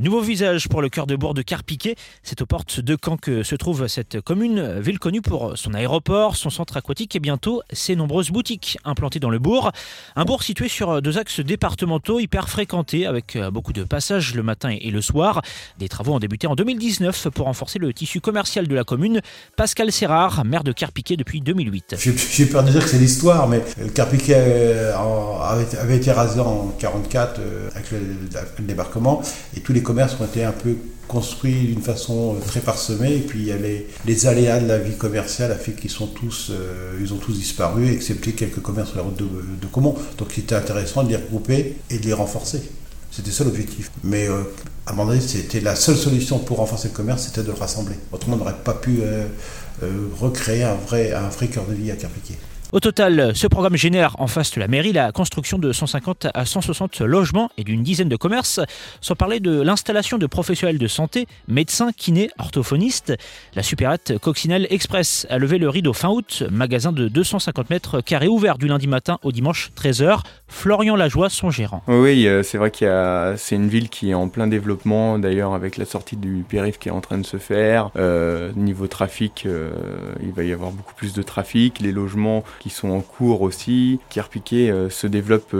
Nouveau visage pour le cœur de bourg de Carpiquet. C'est aux portes de Caen que se trouve cette commune, ville connue pour son aéroport, son centre aquatique et bientôt ses nombreuses boutiques implantées dans le bourg. Un bourg situé sur deux axes départementaux hyper fréquentés avec beaucoup de passages le matin et le soir. Des travaux ont débuté en 2019 pour renforcer le tissu commercial de la commune. Pascal Serrard, maire de Carpiquet depuis 2008. J'ai peur de dire que c'est l'histoire, mais Carpiquet euh, avait été rasé en 1944 euh, avec le débarquement et tous les commerces ont été un peu construits d'une façon euh, très parsemée. Et puis il y a les, aléas de la vie commerciale a fait euh, ils ont tous disparu excepté quelques commerces sur la route de, de Comont donc c'était intéressant de les regrouper et de les renforcer. C'était ça l'objectif. Mais euh, à un moment donné c'était la seule solution pour renforcer le commerce c'était de le rassembler. Autrement on n'aurait pas pu recréer un vrai un vrai cœur de vie à Carpiquet au total, ce programme génère en face de la mairie la construction de 150 à 160 logements et d'une dizaine de commerces, sans parler de l'installation de professionnels de santé, médecins, kinés, orthophonistes. La supérette Coccinelle Express a levé le rideau fin août, magasin de 250 mètres carrés ouvert du lundi matin au dimanche 13h. Florian Lajoie, son gérant. Oui, euh, c'est vrai qu'il c'est une ville qui est en plein développement, d'ailleurs avec la sortie du périph qui est en train de se faire. Euh, niveau trafic, euh, il va y avoir beaucoup plus de trafic. Les logements qui sont en cours aussi. Euh, se développe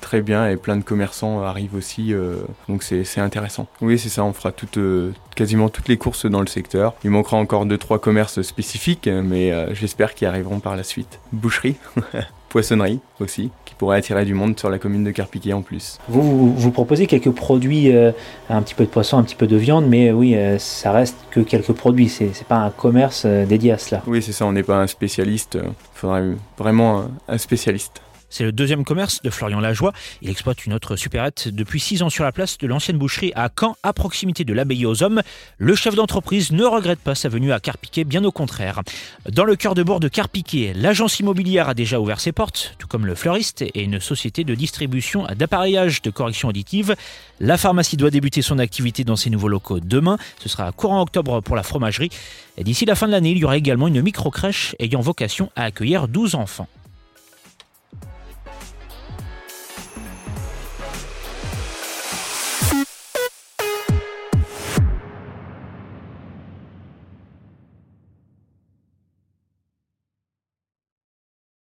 très bien et plein de commerçants arrivent aussi, donc c'est intéressant. Oui, c'est ça, on fera quasiment toutes les courses dans le secteur. Il manquera encore 2-3 commerces spécifiques, mais j'espère qu'ils arriveront par la suite. Boucherie poissonnerie aussi, qui pourrait attirer du monde sur la commune de Carpiquet en plus. Vous, vous, proposez quelques produits, un petit peu de poisson, un petit peu de viande, mais oui, ça reste que quelques produits, c'est pas un commerce dédié à cela. Oui, c'est ça, on n'est pas un spécialiste, il faudrait vraiment un spécialiste. C'est le deuxième commerce de Florian Lajoie. Il exploite une autre supérette depuis six ans sur la place de l'ancienne boucherie à Caen, à proximité de l'abbaye aux hommes. Le chef d'entreprise ne regrette pas sa venue à Carpiquet, bien au contraire. Dans le cœur de bourg de Carpiquet, l'agence immobilière a déjà ouvert ses portes, tout comme le fleuriste et une société de distribution d'appareillage de correction auditive. La pharmacie doit débuter son activité dans ses nouveaux locaux demain. Ce sera courant octobre pour la fromagerie. D'ici la fin de l'année, il y aura également une micro-crèche ayant vocation à accueillir 12 enfants.